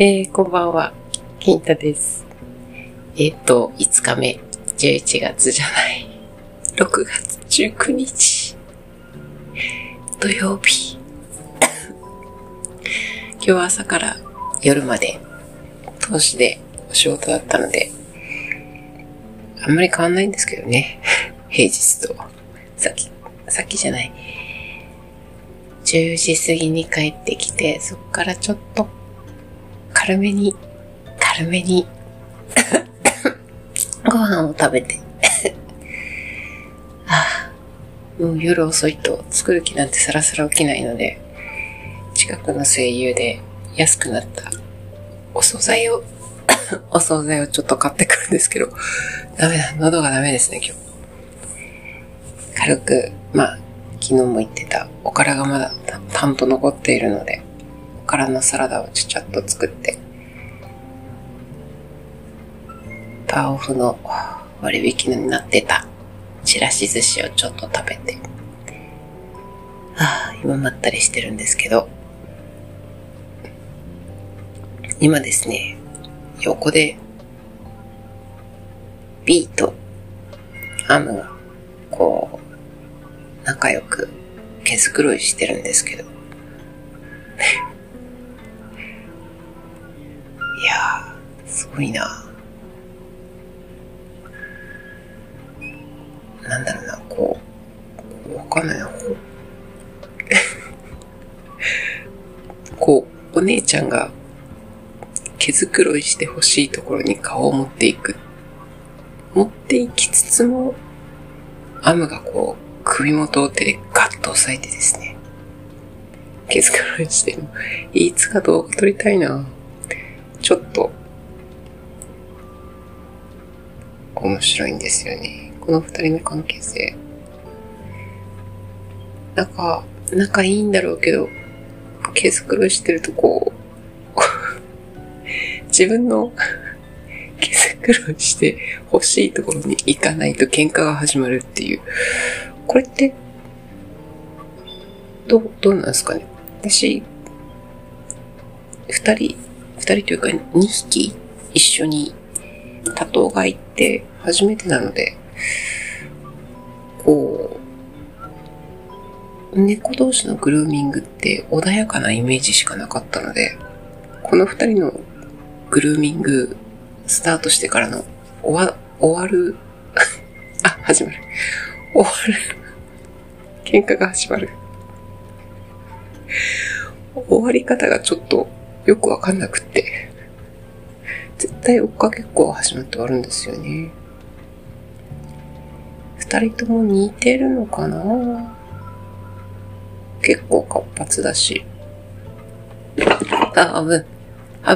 えー、こんばんは。金太です。えっ、と、5日目。11月じゃない。6月19日。土曜日。今日は朝から夜まで、投資でお仕事だったので、あんまり変わんないんですけどね。平日と。さっき、さっきじゃない。10時過ぎに帰ってきて、そっからちょっと軽めに、軽めに、ご飯を食べて。はあ、もう夜遅いと作る気なんてさらさら起きないので、近くの声優で安くなったお惣菜を、お惣菜をちょっと買ってくるんですけど、ダメだ、喉がダメですね、今日。軽く、まあ、昨日も言ってた、おからがまだたたんと残っているので、からのサラダをちゃちゃっと作って、パーオフの割引になってたちらし寿司をちょっと食べて、はあ、今まったりしてるんですけど、今ですね、横で、ビーとアムが、こう、仲良く毛づくろいしてるんですけど、ごいな。なんだろうな、こう、わかんないな、こう。こう、お姉ちゃんが毛づくろいしてほしいところに顔を持っていく。持っていきつつも、アムがこう、首元を手でガッと押さえてですね。毛づくろいしてる。いつか動画撮りたいな。面白いんですよね。この二人の関係性。仲、仲いいんだろうけど、毛づくろしてるとこう、自分の 毛づくして欲しいところに行かないと喧嘩が始まるっていう。これって、どう、どうなんですかね？私、二人、二人というか二匹一緒に多頭が行って初めてなので、こう、猫同士のグルーミングって穏やかなイメージしかなかったので、この二人のグルーミングスタートしてからの終わ、終わる、あ、始まる。終わる。喧嘩が始まる。終わり方がちょっとよくわかんなくって。絶対追っかけっこが始まって終わるんですよね。二人とも似てるのかな？結構活発だし。あ、危ない、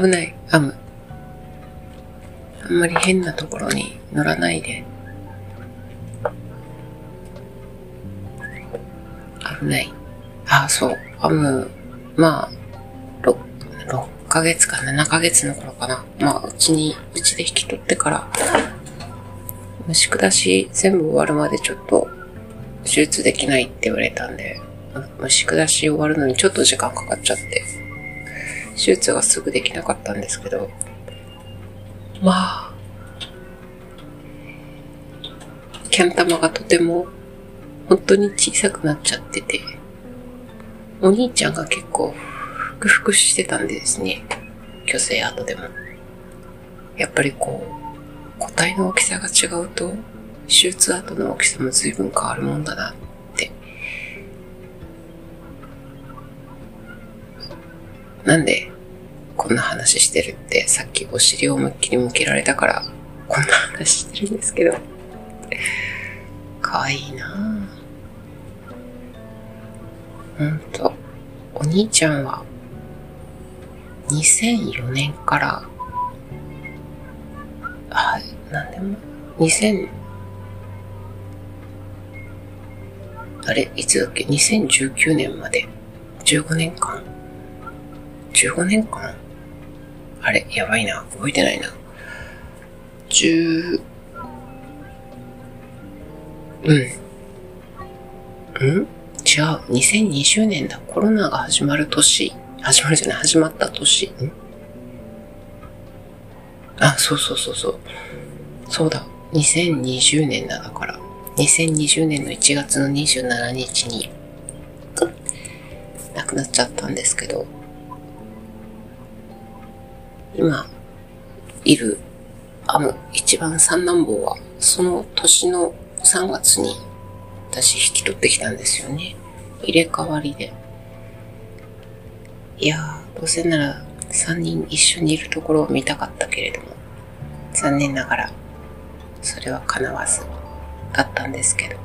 危ない、アム。あんまり変なところに乗らないで。危ない。あ、そう。アム、まあ、6、6ヶ月か7ヶ月の頃かな。まあ、うちに、うちで引き取ってから、虫下し全部終わるまでちょっと、手術できないって言われたんで、虫下し終わるのにちょっと時間かかっちゃって、手術がすぐできなかったんですけど、まあ、キャン玉がとても本当に小さくなっちゃってて、お兄ちゃんが結構ふくふくしてたんでですね、虚勢後でも。やっぱりこう、個体の大きさが違うと、手術後の大きさも随分変わるもんだなって。なんで、こんな話してるって、さっきお尻を思いっきり向けられたから、こんな話してるんですけど。かわいいなぁ。ほんと、お兄ちゃんは、2004年から、あ、なんでも、2000、あれ、いつだっけ ?2019 年まで、15年間 ?15 年間あれ、やばいな。覚えてないな。10、うん。ん？違う。2020年だ。コロナが始まる年。始まるじゃない？始まった年。んあ、そうそうそうそう。そうだ。2020年だ、だから。2020年の1月の27日に亡くなっちゃったんですけど、今、いるアム一番三男坊は、その年の3月に私引き取ってきたんですよね。入れ替わりで。いやー、どうせなら3人一緒にいるところを見たかったけれども、残念ながら、それは叶わずだったんですけど。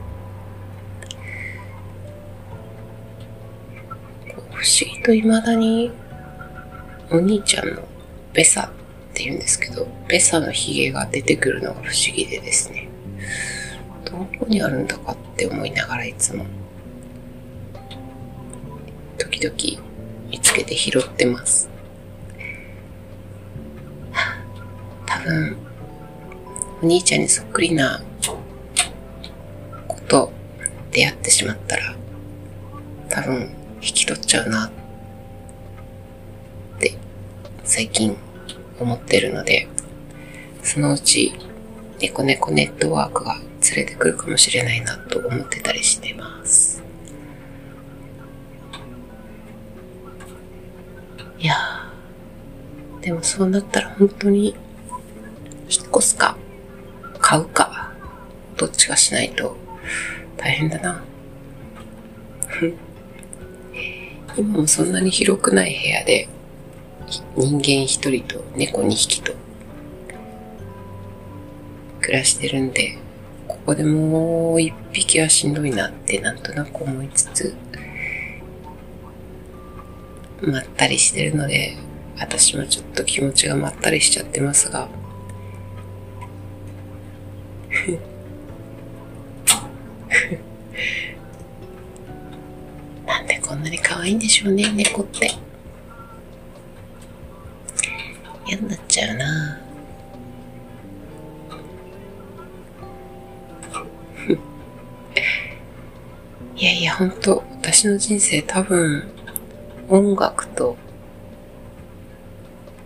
不思議と未だに、お兄ちゃんのベサって言うんですけど、ベサのヒゲが出てくるのが不思議でですね。どこにあるんだかって思いながらいつも、時々見つけて拾ってます。多分、お兄ちゃんにそっくりな子と出会ってしまったら、多分引き取っちゃうなって最近思ってるので、そのうち猫猫ネットワークが連れてくるかもしれないなと思ってたりしてます。いやでもそうなったら本当に引っ越すか買うかどっちかしないと大変だな。今もそんなに広くない部屋で人間一人と猫二匹と暮らしてるんで、ここでもう一匹はしんどいなってなんとなく思いつつ、まったりしてるので、私もちょっと気持ちがまったりしちゃってますが、なんでこんなに可愛いんでしょうね、猫って。嫌になっちゃうな。いやいや、ほんと、私の人生多分、音楽と、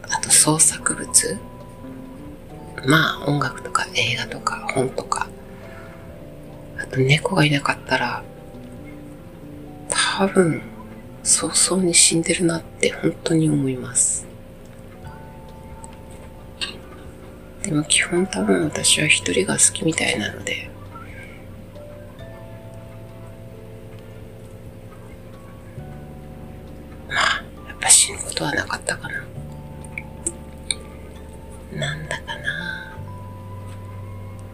あと創作物？まあ、音楽とか映画とか本とか、あと猫がいなかったら、多分、早々に死んでるなって本当に思います。でも基本多分私は一人が好きみたいなので、ことはなかったかな。なんだかな。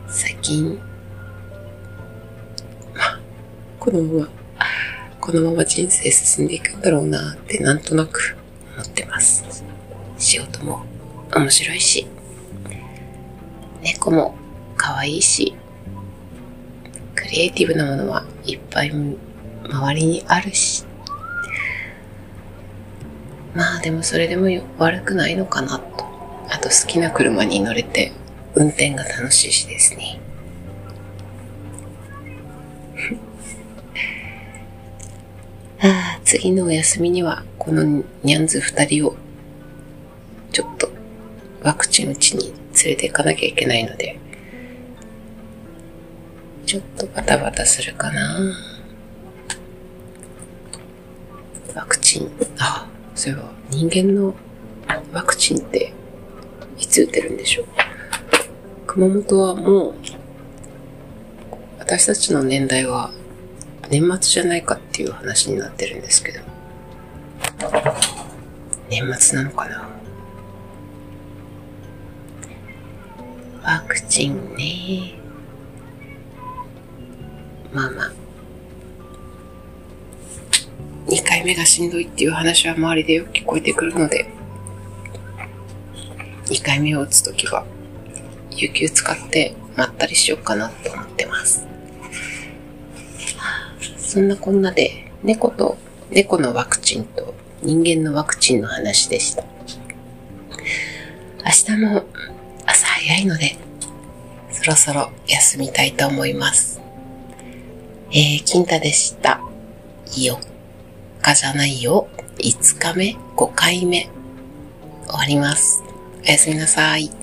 最近、まあ、このまま、このまま人生進んでいくんだろうなってなんとなく思ってます。仕事も面白いし、猫も可愛いし、クリエイティブなものはいっぱい周りにあるし、まあでもそれでも悪くないのかなと。あと好きな車に乗れて運転が楽しいしですね。ああ、次のお休みにはこのニャンズ二人をちょっとワクチン打ちに連れて行かなきゃいけないので、ちょっとバタバタするかな。ワクチン、あ、そういえば人間のワクチンっていつ打てるんでしょう？熊本はもう、私たちの年代は年末じゃないかっていう話になってるんですけど、年末なのかな？ワクチンね。まあまあ。2回目がしんどいっていう話は周りでよく聞こえてくるので、2回目を打つときは、有給使ってまったりしようかなと思ってます。そんなこんなで、猫と、猫のワクチンと人間のワクチンの話でした。明日も朝早いので、そろそろ休みたいと思います。えー、金太でした。4日じゃないよ。5日目、5回目、終わります。おやすみなさい。